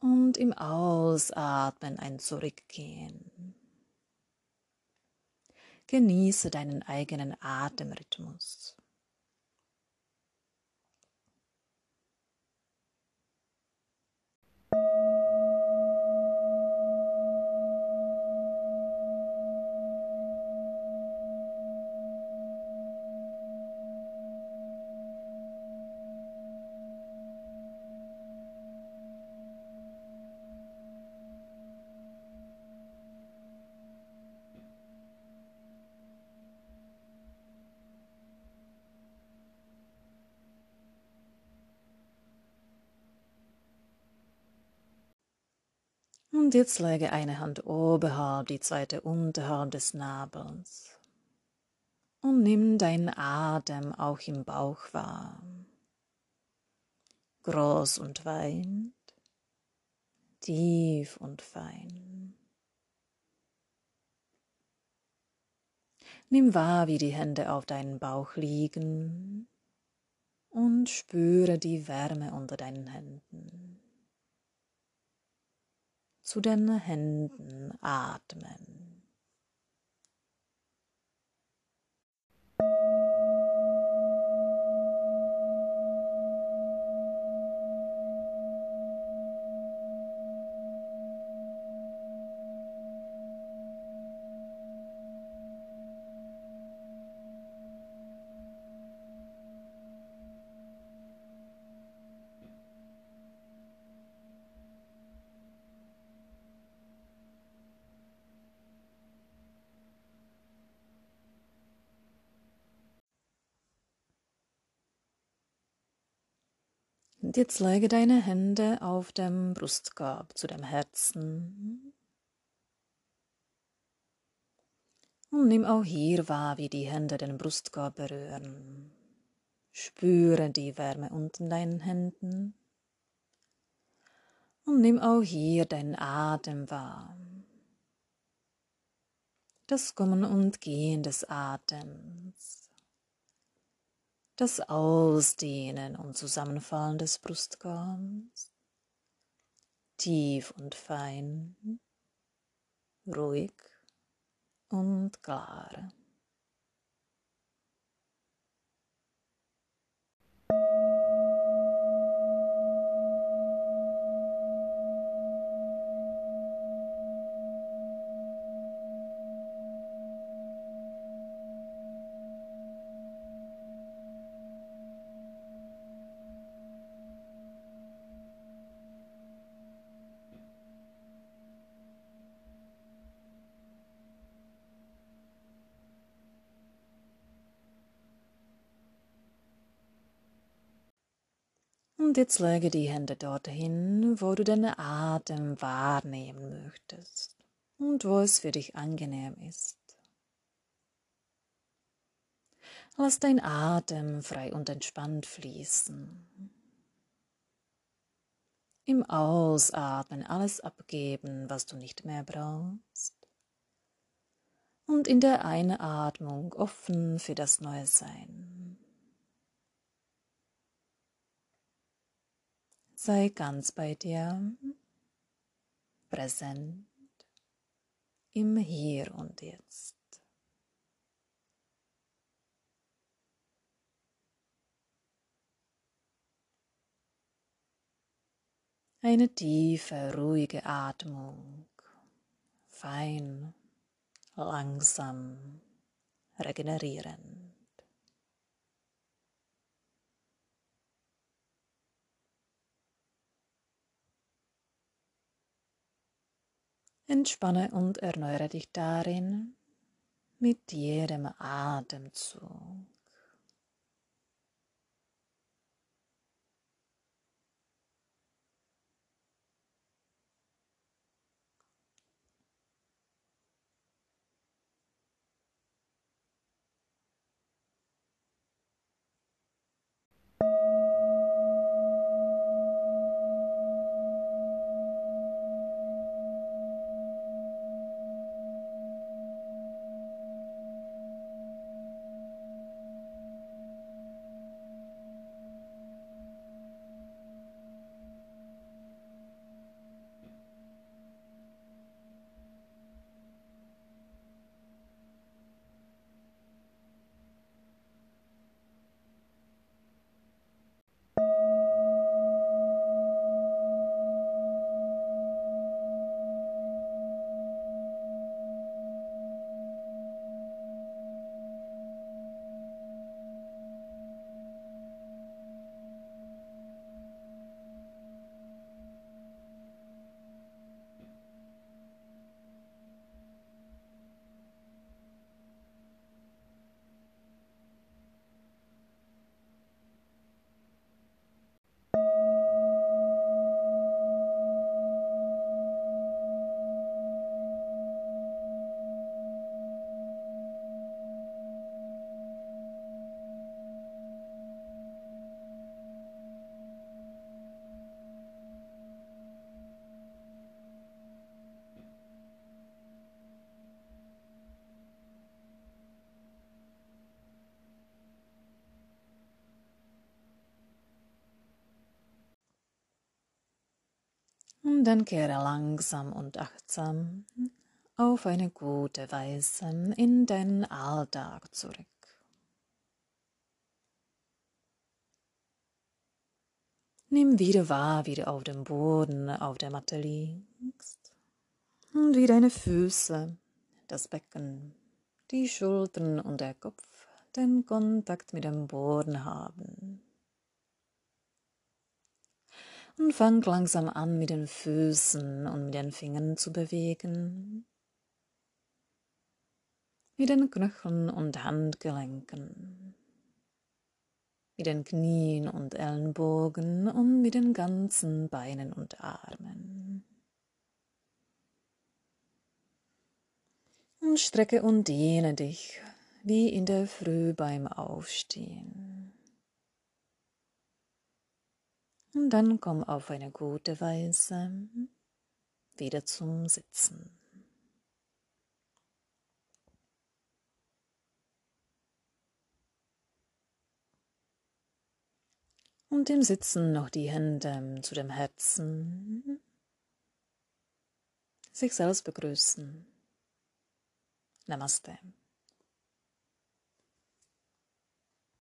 und im Ausatmen ein Zurückgehen. Genieße deinen eigenen Atemrhythmus. Und jetzt lege eine Hand oberhalb, die zweite unterhalb des Nabels. Und nimm deinen Atem auch im Bauch wahr. Groß und weit, tief und fein. Nimm wahr, wie die Hände auf deinem Bauch liegen und spüre die Wärme unter deinen Händen. Zu den Händen atmen. Jetzt lege deine Hände auf dem Brustkorb zu dem Herzen. Und nimm auch hier wahr, wie die Hände den Brustkorb berühren. Spüre die Wärme unter deinen Händen. Und nimm auch hier deinen Atem wahr. Das Kommen und Gehen des Atems das Ausdehnen und Zusammenfallen des Brustkorbs, tief und fein, ruhig und klar. Jetzt lege die Hände dorthin, wo du deinen Atem wahrnehmen möchtest und wo es für dich angenehm ist. Lass dein Atem frei und entspannt fließen. Im Ausatmen alles abgeben, was du nicht mehr brauchst. Und in der Einatmung offen für das neue Sein. Sei ganz bei dir, präsent, im Hier und Jetzt. Eine tiefe, ruhige Atmung, fein, langsam, regenerieren. Entspanne und erneuere dich darin mit jedem Atemzug. Und dann kehre langsam und achtsam auf eine gute Weise in deinen Alltag zurück. Nimm wieder wahr, wie du auf dem Boden auf der Matte liegst und wie deine Füße, das Becken, die Schultern und der Kopf den Kontakt mit dem Boden haben. Und fang langsam an, mit den Füßen und mit den Fingern zu bewegen, mit den Knöcheln und Handgelenken mit den Knien und Ellenbogen und mit den ganzen Beinen und Armen. Und strecke und dehne dich wie in der Früh beim Aufstehen. Und dann komm auf eine gute Weise wieder zum Sitzen. und im Sitzen noch die Hände zu dem Herzen. Sich selbst begrüßen. Namaste.